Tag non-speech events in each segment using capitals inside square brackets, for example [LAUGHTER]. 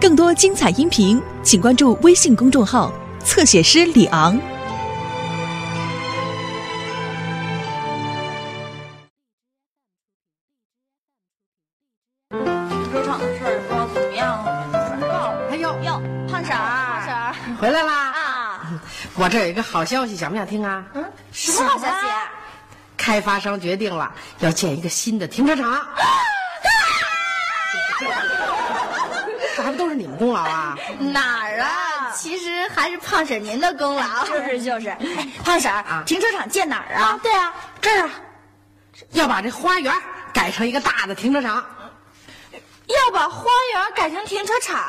更多精彩音频，请关注微信公众号“侧写师李昂”。停车场的事儿不知道怎么样，哎呦，哟，胖婶儿，胖婶儿回来啦！啊，我这有一个好消息，想不想听啊？嗯，什么好消息？开发商决定了要建一个新的停车场。这 [LAUGHS] 还不都是你们功劳啊？[LAUGHS] 哪儿啊？其实还是胖婶您的功劳。就是就是，哎，[LAUGHS] 胖婶儿啊，停车场建哪儿啊？对啊，这儿啊，要把这花园改成一个大的停车场。要把花园改成停车场？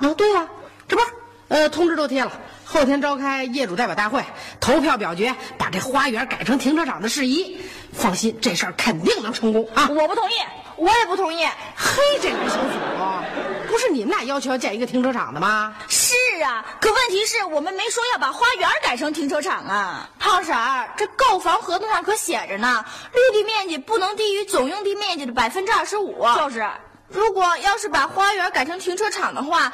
哦，对呀、这不，呃，通知都贴了，后天召开业主代表大会，投票表决，把这花园改成停车场的事宜。放心，这事儿肯定能成功啊！我不同意，我也不同意。嘿，这俩小组，不是你们俩要求要建一个停车场的吗？是啊，可问题是我们没说要把花园改成停车场啊。胖婶儿，这购房合同上可写着呢，绿地面积不能低于总用地面积的百分之二十五。就是，如果要是把花园改成停车场的话，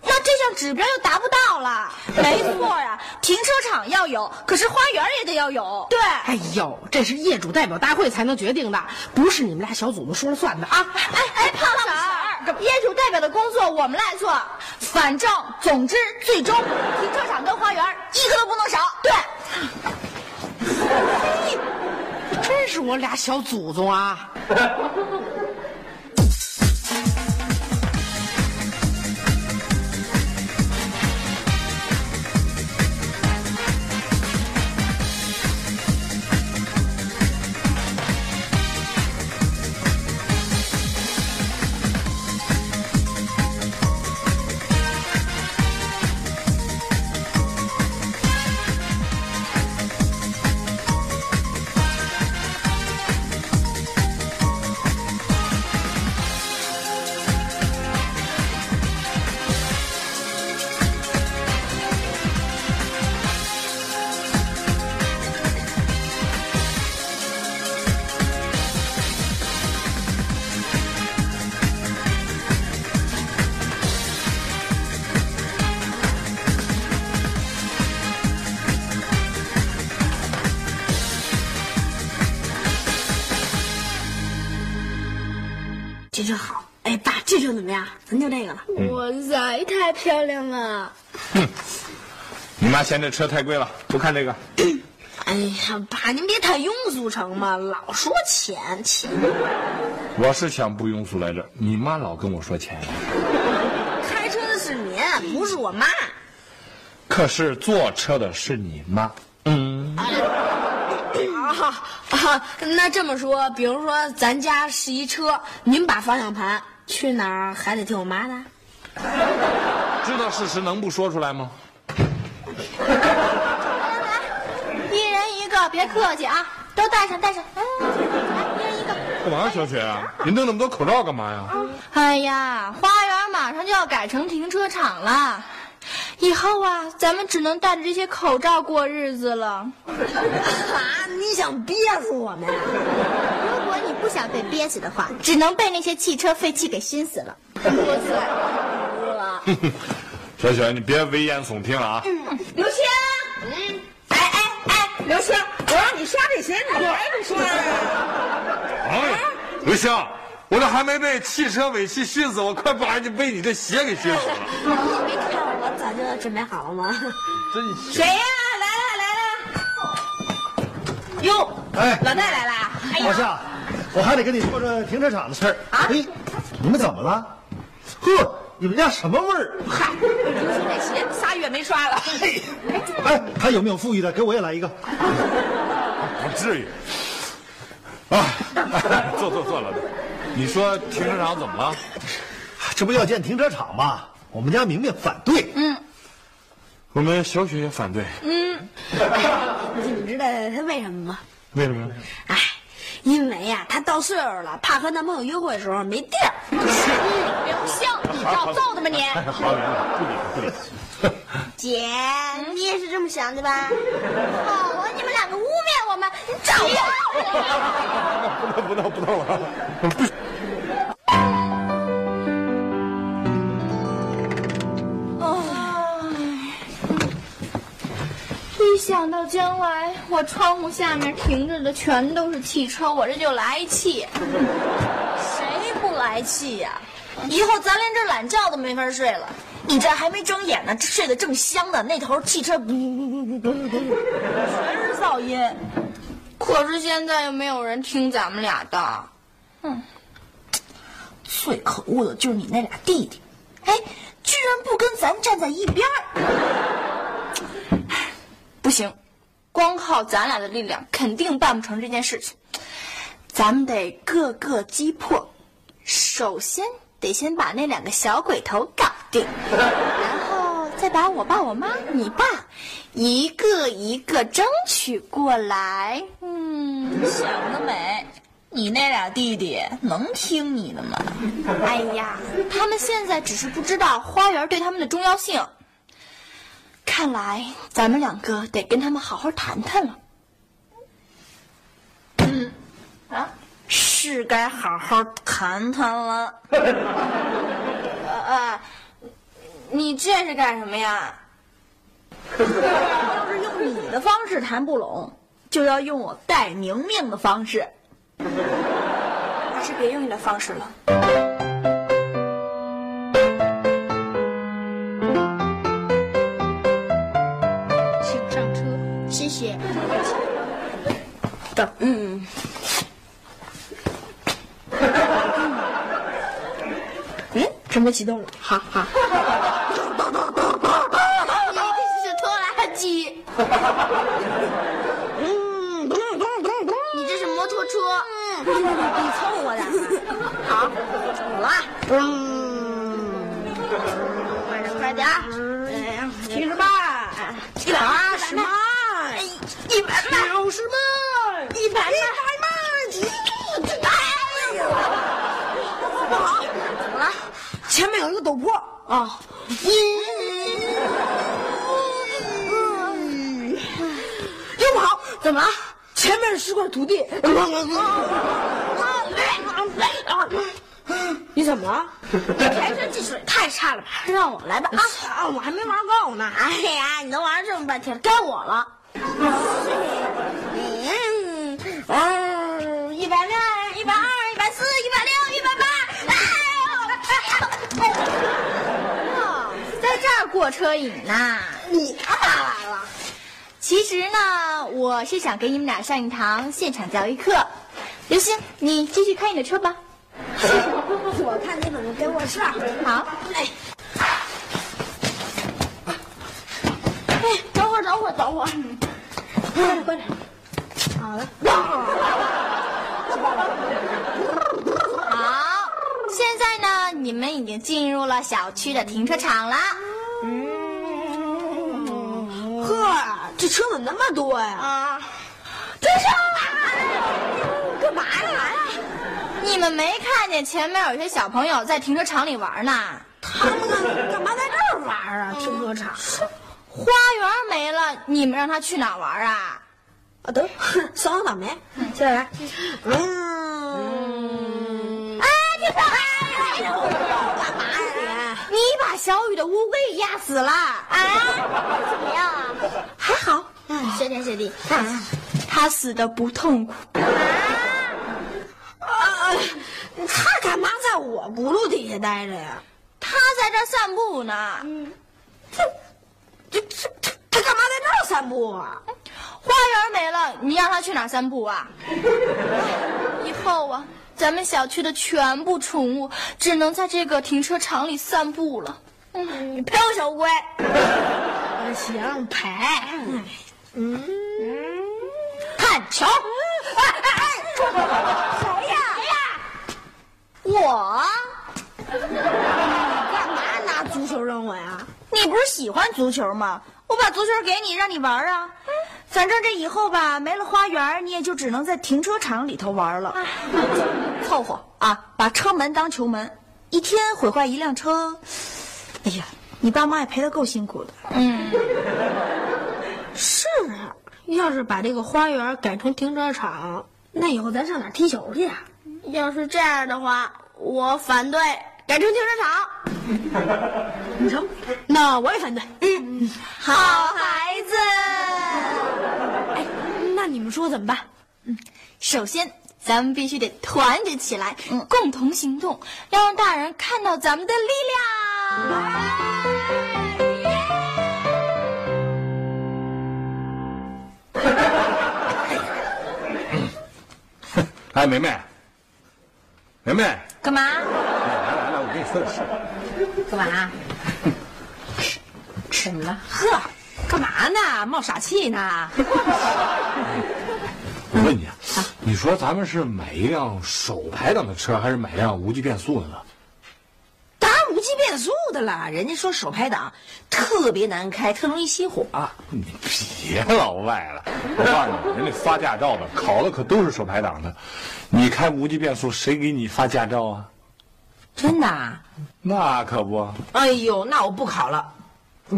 那这项指标就达不到了。没错呀、停车场要有，可是花园也得要有。对，哎呦，这是业主代表大会才能决定的，不是你们俩小组们说了算的啊！哎哎，胖婶儿，业主代表的工作我们来做，反正总之最终停车场跟花园一个都不能少。对，[LAUGHS] 真是我俩小祖宗啊！[LAUGHS] 么样？咱就这个了。哇塞，太漂亮了！哼你妈嫌这车太贵了，不看这个。[COUGHS] 哎呀，爸，您别太庸俗成吗？老说钱钱。我是想不庸俗来着，你妈老跟我说钱，开车的是您，不是我妈。可是坐车的是你妈。嗯，啊啊，那这么说，比如说咱家是一车，您把方向盘，去哪儿还得听我妈的。知道事实能不说出来吗？来来来一人一个，别客气啊，都戴上戴上。嗯，来，一人一个。干嘛呀，小雪？你弄那么多口罩干嘛呀？哎呀，花园马上就要改成停车场了，以后啊，咱们只能戴着这些口罩过日子了。[LAUGHS] 啊，你想憋死我们想被憋死的话，只能被那些汽车废气给熏死了。[LAUGHS] 小雪，你别危言耸听了啊！刘星，嗯，哎哎哎，刘星，我让你刷这鞋，你还不刷呀？哎，刘星，我这还没被汽车尾气熏死，我快把你被你的鞋给熏死了。你没看我早就准备好了吗？真行。谁呀、来了来了！哟，哎，老戴来了。哎呀，老夏，我还得跟你说说停车场的事儿。哎，你们怎么了？呵，你们家什么味儿？嗨，刘星这鞋仨月没刷了。嘿，哎，还有没有富裕的？给我也来一个。不至于。啊，坐坐坐，老弟，你说停车场怎么了？这不要建停车场吗？我们家明明反对。嗯，我们小雪也反对，嗯。[LAUGHS] 你们知道他为什么吗？为什么呀？哎，因为呀、她到岁数了，怕和男朋友约会的时候没地儿。刘星，你找揍的吧你？哎，好，不理他，不理他。姐，你也是这么想的吧？好啊，你们两个污蔑我们，你找我！[LAUGHS] 不闹不闹了，不。想到将来我窗户下面停着的全都是汽车，我这就来气。谁不来气呀、以后咱连这懒觉都没法睡了。你这还没睁眼呢，这睡得正香呢，那头汽车，全是噪音。可是现在又没有人听咱们俩的。嗯，最可恶的就是你那俩弟弟，哎，居然不跟咱站在一边儿。不行，光靠咱俩的力量肯定办不成这件事情。咱们得各个击破，首先得先把那两个小鬼头搞定，然后再把我爸、我妈、你爸一个一个争取过来。嗯，想得美。你那俩弟弟能听你的吗？哎呀，他们现在只是不知道花园对他们的重要性。看来咱们两个得跟他们好好谈谈了。嗯，啊，是该好好谈谈了。[LAUGHS] 呃呃，你这是干什么呀？要是用你的方式谈不拢，就要用我戴明明的方式。还是别用你的方式了。嗯。嗯，准备启动了。好好。一定是拖拉机。嗯，你这是摩托车。你凑合的。[LAUGHS] 好，走了。嗯，快点快点。七十八，八十迈，一百迈，九十迈，一百迈，哎呀，不好，怎么了？前面有一个陡坡啊！又不好，怎么了？前面是块土地。你怎么了？开车技术也太差了吧！让我来吧啊！啊，我还没玩够呢。哎呀，你都玩这么半天，该我了。嗯，嗯，一百六，一百二，一百四，一百六，一百八。哎呦！在这儿过车瘾呐？你干嘛来了？其实呢，我是想给你们俩上一堂现场教育课。刘星，你继续开你的车吧。我看你怎么给我上。好，哎，哎，等会儿，等会儿，等会儿。快点，快点。好了。好，现在呢，你们已经进入了小区的停车场了。呵，这车怎么那么多呀？啊，追上了！干嘛呀？你们没看见前面有些小朋友在停车场里玩呢？他们干干嘛在这儿玩啊？停车场。花园没了，你们让他去哪玩啊？啊，得，算我倒霉。接着来，嗯，哎，停车！干嘛呀你把小雨的乌龟压死了啊？你？怎么样啊？还好，嗯，谢天谢地。他死的不痛苦。啊，啊他干嘛在我轱辘底下待着呀？他在这散步呢。这这这他干嘛在这儿散步啊？花园没了，你让他去哪儿散步啊？[LAUGHS] 以后啊，咱们小区的全部宠物只能在这个停车场里散步了。你陪我小乌龟。[LAUGHS] 行，陪。嗯，看球。哎哎哎！谁呀？谁呀？我。干嘛拿足球扔我呀？你不是喜欢足球吗？我把足球给你，让你玩啊。反正这以后吧，没了花园，你也就只能在停车场里头玩了。[LAUGHS] 凑合啊，把车门当球门，一天毁坏一辆车，哎呀，你爸妈也赔得够辛苦的。嗯，[LAUGHS] 是啊，要是把这个花园改成停车场，那以后咱上哪踢球去啊？要是这样的话，我反对改成停车场。[LAUGHS] 你成，那我也反对。嗯，好孩子。哎，那你们说怎么办？嗯首先，咱们必须得团结起来，共同行动，要让大人看到咱们的力量。[LAUGHS] 哎，梅梅，梅梅，干嘛？[LAUGHS] 干嘛？怎么了？呵，干嘛呢？冒傻气呢？[LAUGHS] 我问你啊，你说咱们是买一辆手排档的车，还是买辆无级变速的呢？当然无级变速的了。人家说手排档特别难开，特容易熄火。你别老外了，我告诉你，人家发驾照的考的可都是手排档的，你开无级变速，谁给你发驾照啊？真的啊？那可不，哎呦，那我不考了，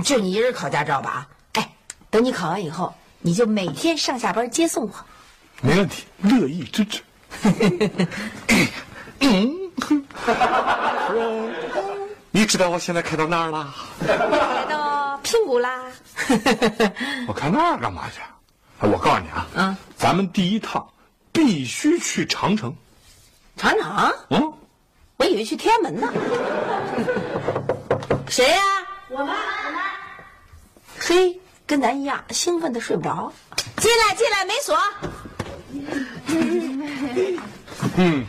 就你一人考驾照吧？哎，等你考完以后，你就每天上下班接送我。没问题，乐意支持。[LAUGHS] 你知道我现在开到哪儿了？开到平谷啦。[LAUGHS] 我开那儿干嘛去？哎我告诉你啊，嗯，咱们第一趟必须去长城。长城，嗯，我以为去天安门呢。[LAUGHS] 谁呀、我妈我们嘿，跟咱一样，兴奋的睡不着。进来，进来，没锁。[LAUGHS] 嗯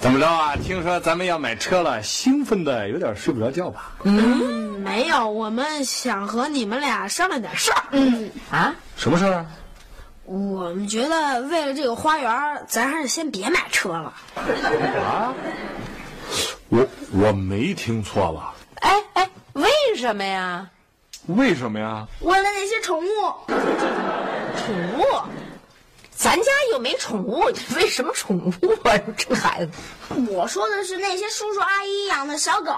怎么着啊？听说咱们要买车了，兴奋的有点睡不着觉吧？嗯没有，我们想和你们俩商量点事儿。嗯啊？什么事儿啊？我们觉得为了这个花园，咱还是先别买车了。啊？我我没听错吧？哎哎，为什么呀？为什么呀？为了那些宠物，宠物？咱家又没宠物，[LAUGHS] 为什么宠物啊？[LAUGHS] 这孩子，我说的是那些叔叔阿姨养的小狗，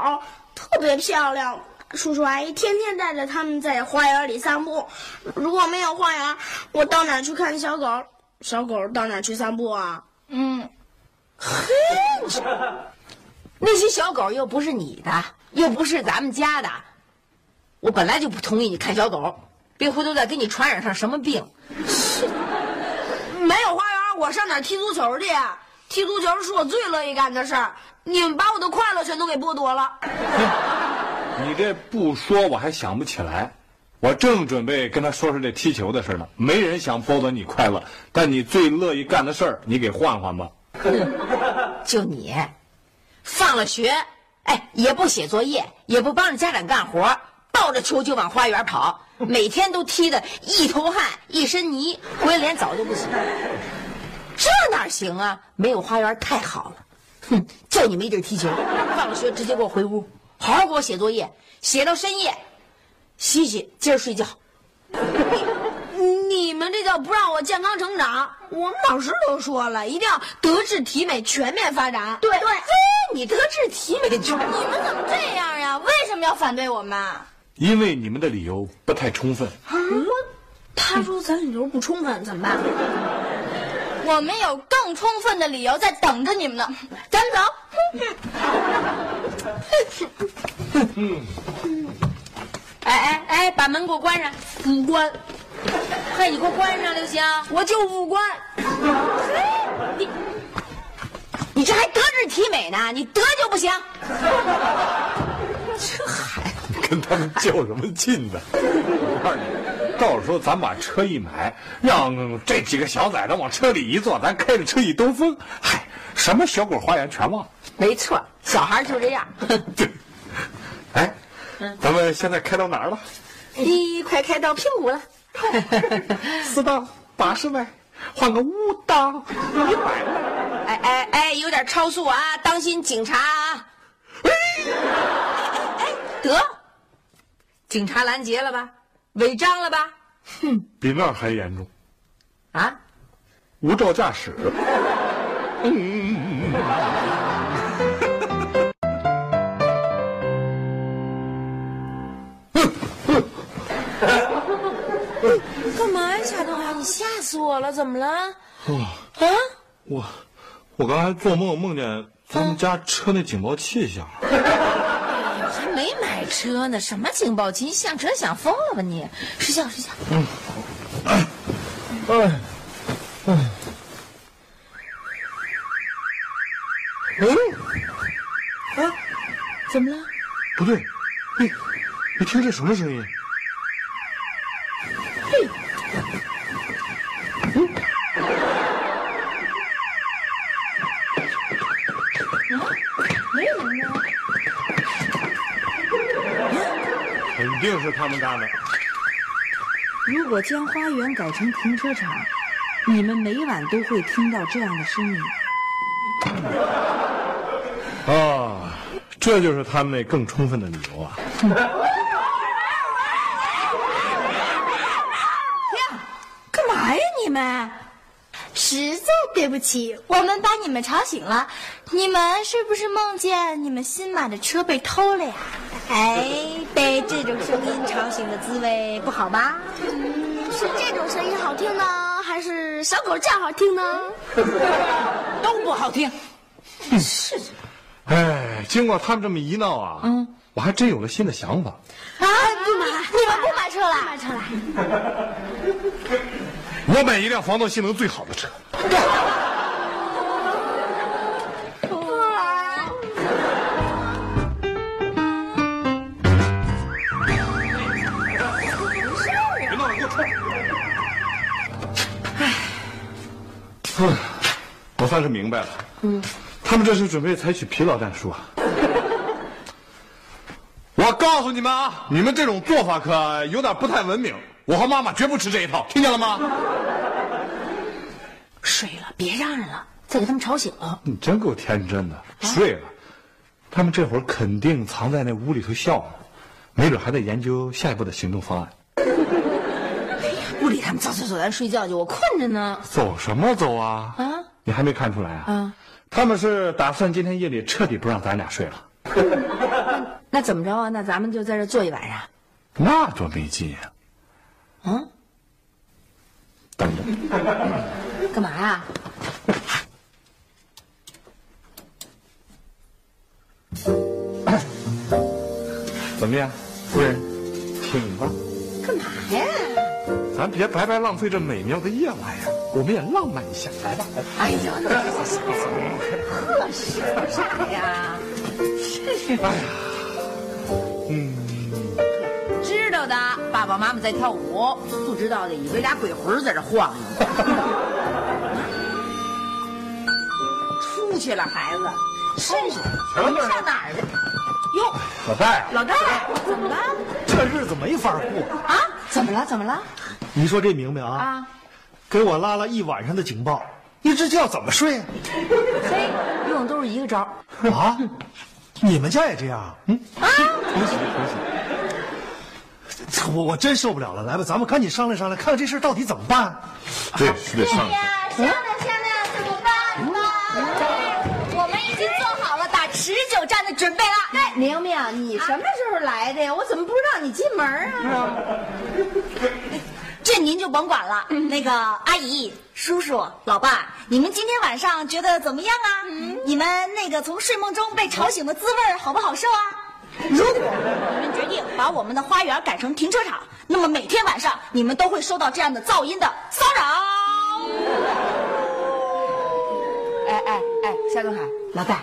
特别漂亮。叔叔阿姨天天带着他们在花园里散步。如果没有花园，我到哪儿去看小狗？小狗到哪儿去散步啊？嗯，那些小狗又不是你的，又不是咱们家的，我本来就不同意你看小狗，别回头再给你传染上什么病。[LAUGHS] 没有花园，我上哪踢足球去？踢足球是我最乐意干的事儿。你们把我的快乐全都给剥夺了。你这不说我还想不起来，我正准备跟他说说这踢球的事呢。没人想剥夺你快乐，但你最乐意干的事儿，你给换换吧。[LAUGHS] 就你，放了学，哎，也不写作业，也不帮着家长干活，抱着球就往花园跑，[LAUGHS] 每天都踢得一头汗一身泥，回来连澡都不洗。这哪行啊？没有花园太好了。哼，叫你没地儿踢球，放了学直接给我回屋，好好给我写作业，写到深夜，洗洗，接着睡觉。你们这叫不让我健康成长。我们老师都说了，一定要德智体美全面发展。对对，嘿，你德智体美就你们怎么这样呀？为什么要反对我们？因为你们的理由不太充分。他说咱理由不充分，怎么办？我们有更充分的理由在等着你们呢。咱们走。[LAUGHS] 哎哎哎，把门给我关上，不关，快你给我关上，刘星。我就不关。你你这还德智体美呢？你德就不行。这孩子，[LAUGHS] 跟他们较什么劲呢？我告诉你，到时候咱把车一买，让这几个小崽子往车里一坐，咱开着车一兜风，嗨，什么小狗花园全忘了。没错，小孩就这样。[LAUGHS] 对，哎，咱们现在开到哪儿了？你快开到平谷了。[LAUGHS] 四档八十迈，换个五档一百迈。哎哎哎，有点超速啊，当心警察啊！哎，得，警察拦截了吧？违章了吧？哼比那儿还严重，啊？无照驾驶。干嘛呀，夏东海，你吓死我了，怎么了？啊，我，我刚才做梦梦见咱们家车那警报器响了、还没买车呢，什么警报器？你想车想疯了吧你？睡觉睡觉。嗯，哎，哎，哎。嗯，啊，怎么了？不对，你你听这什么声音？肯定是他们干的。如果将花园改成停车场，你们每晚都会听到这样的声音。啊，这就是他们那更充分的理由啊！干嘛呀你们？实在对不起，我们把你们吵醒了。你们是不是梦见你们新买的车被偷了呀？哎，被这种声音吵醒的滋味不好吧？是这种声音好听呢，还是小狗叫好听呢？[LAUGHS] 都不好听。是哎，经过他们这么一闹啊，嗯，我还真有了新的想法。啊，不买，你们不买车了？不买车了。我买一辆防盗性能最好的车。别闹了，给我我算是明白了。嗯，他们这是准备采取疲劳战术啊。[LAUGHS] 我告诉你们啊，你们这种做法可有点不太文明。我和妈妈绝不吃这一套，听见了吗？睡了，别嚷嚷了，再给他们吵醒了。你真够天真的，睡了。他们这会儿肯定藏在那屋里头笑呢，没准还在研究下一步的行动方案。不理他们，走走走，咱睡觉去。我困着呢。走什么走啊？啊，你还没看出来啊？啊，他们是打算今天夜里彻底不让咱俩睡了。那 [LAUGHS] 那怎么着啊？那咱们就在这坐一晚上。那多没劲呀！嗯，等着。[LAUGHS] 干嘛呀？[COUGHS] 怎么样，夫人，请吧。干嘛呀？咱别白白浪费这美妙的夜晚呀！我们也浪漫一下，来吧。哎呦，呵，说啥呀？是。哎呀，嗯。爸爸妈妈在跳舞；不知道的，以为俩鬼魂在这晃悠。出去了，孩子。真是，你上哪儿去？哟，老戴，老戴，怎么了？这日子没法过啊！怎么了？怎么了？你说这明明啊，啊，给我拉了一晚上的警报，一这觉怎么睡啊？[LAUGHS] 嘿，用的都是一个招啊！你们家也这样？嗯啊！恭喜恭喜！[LAUGHS] 我我真受不了了，来吧，咱们赶紧商量商量，看看这事到底怎么办。对，是得商量。商量商量怎么办吧？我们已经做好了打持久战的准备了。哎，明明，你什么时候来的呀？我怎么不知道你进门啊？这您就甭管了。那个阿姨、叔叔、老爸，你们今天晚上觉得怎么样啊？你们那个从睡梦中被吵醒的滋味好不好受啊？如果你们决定把我们的花园改成停车场，那么每天晚上你们都会受到这样的噪音的骚扰。哎哎哎，夏东海，老戴，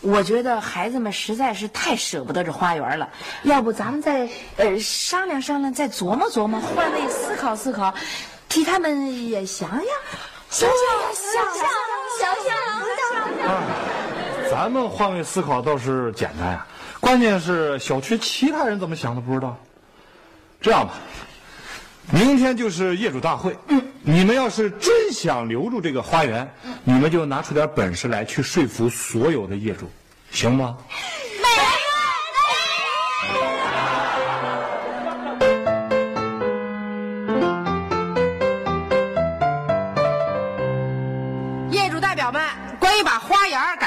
我觉得孩子们实在是太舍不得这花园了，要不咱们再呃商量商量，再琢磨琢磨，换位思考思考，替他们也想想，想想想想想想想想。咱们换位思考倒是简单呀，关键是小区其他人怎么想的不知道。这样吧，明天就是业主大会，你们要是真想留住这个花园，你们就拿出点本事来，去说服所有的业主，行吗？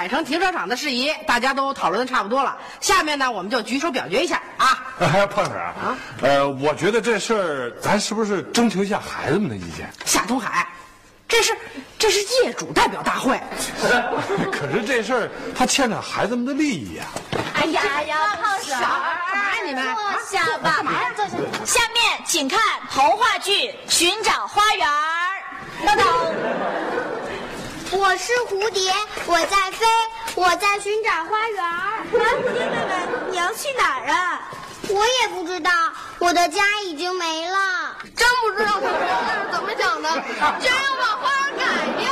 改成停车场的事宜，大家都讨论的差不多了。下面呢，我们就举手表决一下啊。[LAUGHS] 哎，胖婶啊，呃，我觉得这事儿咱是不是征求一下孩子们的意见？夏东海，这是这是业主代表大会，[LAUGHS] 可是这事儿它牵扯孩子们的利益呀、哎呀呀，胖婶干嘛呀你们？坐下吧，干嘛呀？坐下。下面请看童话剧《寻找花园》。等等，我是蝴蝶，我在飞，我在寻找花园。来，蝴蝶妹妹，去哪儿啊？我也不知道，我的家已经没了。真不知道他们是怎么想的，居然要把花园改掉。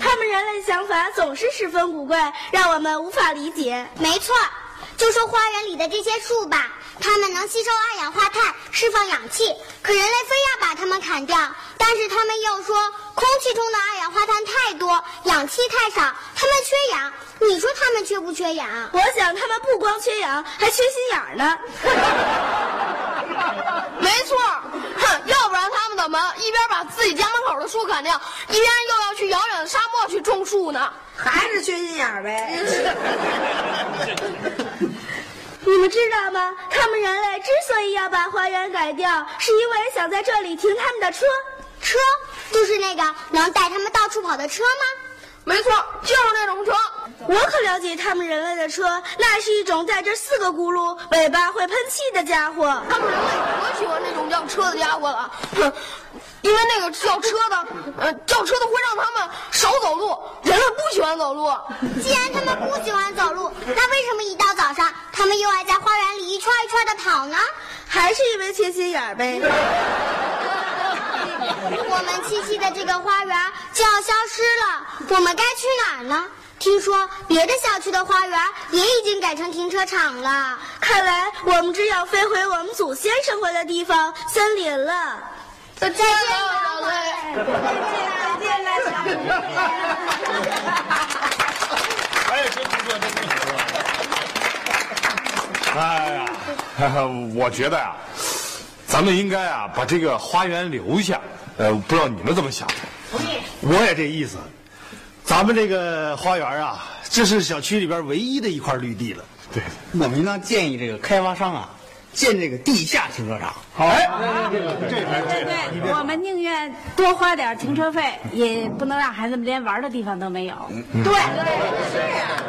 他们人类想法总是十分古怪，让我们无法理解。没错，就说花园里的这些树吧，它们能吸收二氧化碳，释放氧气，可人类非要把它们砍掉。但是他们又说，空气中的二氧化碳太多，氧气太少，它们缺氧。你说他们缺不缺氧？我想他们不光缺氧，还缺心眼儿呢。[LAUGHS] 没错，哼，要不然他们怎么一边把自己家门口的树砍掉，一边又要去遥远的沙漠去种树呢？还是缺心眼儿呗。你们知道吗？他们人类之所以要把花园改掉，是因为想在这里停他们的车。车就是那个能带他们到处跑的车吗？没错，就是那种车。我可了解他们人类的车，那是一种带着四个轱辘、尾巴会喷气的家伙。他们人类可喜欢那种叫车的家伙了，哼，因为那个叫车的，呃，叫车的会让他们少走路。人类不喜欢走路，既然他们不喜欢走路，那为什么一到早上，他们又爱在花园里一圈一圈的跑呢？还是因为缺心眼儿呗。[LAUGHS] 我们栖息的这个花园就要消失了，我们该去哪儿呢？听说别的小区的花园也已经改成停车场了，看来我们只有飞回我们祖先生活的地方——森林了。再见，小宝贝。再见了，小哎，真不错，真不错。哎呀，我觉得呀、咱们应该啊把这个花园留下。呃，不知道你们怎么想的？我也这意思。咱们这个花园啊，这是小区里边唯一的一块绿地了。对，我们呢建议这个开发商啊，建这个地下停车场。哎，对对，我们宁愿多花点停车费，也不能让孩子们连玩的地方都没有。对，是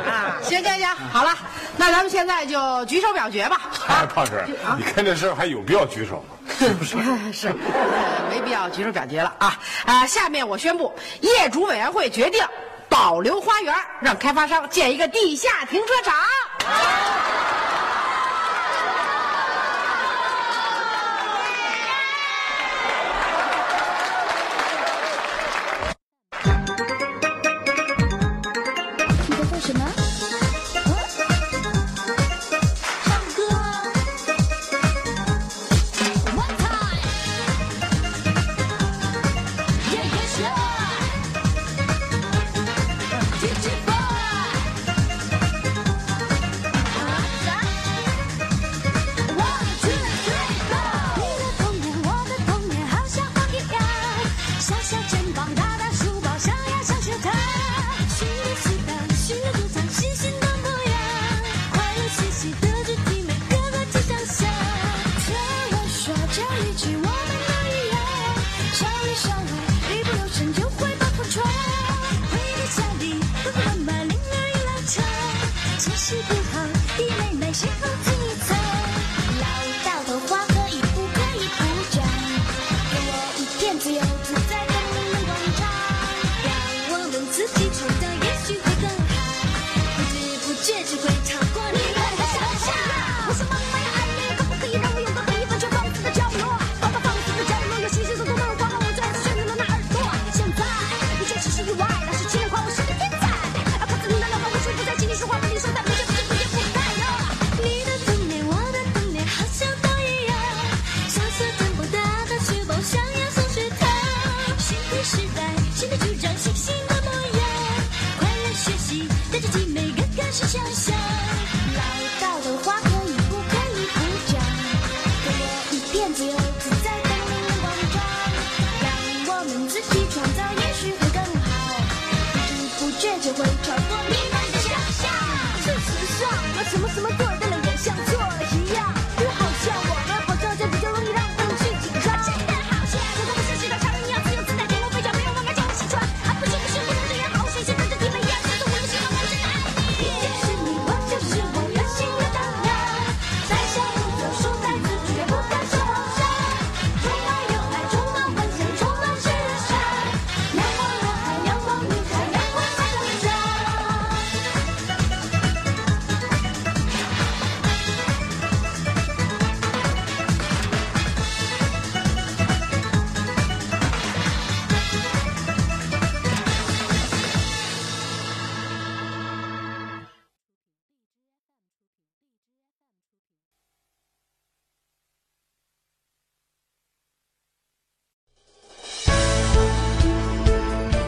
啊，行行行，好了，那咱们现在就举手表决吧。哎，胖婶，你看这事儿还有必要举手吗？是 [LAUGHS] 不是？是，呃没必要举手表决了啊啊！下面我宣布，业主委员会决定保留花园，让开发商建一个地下停车场。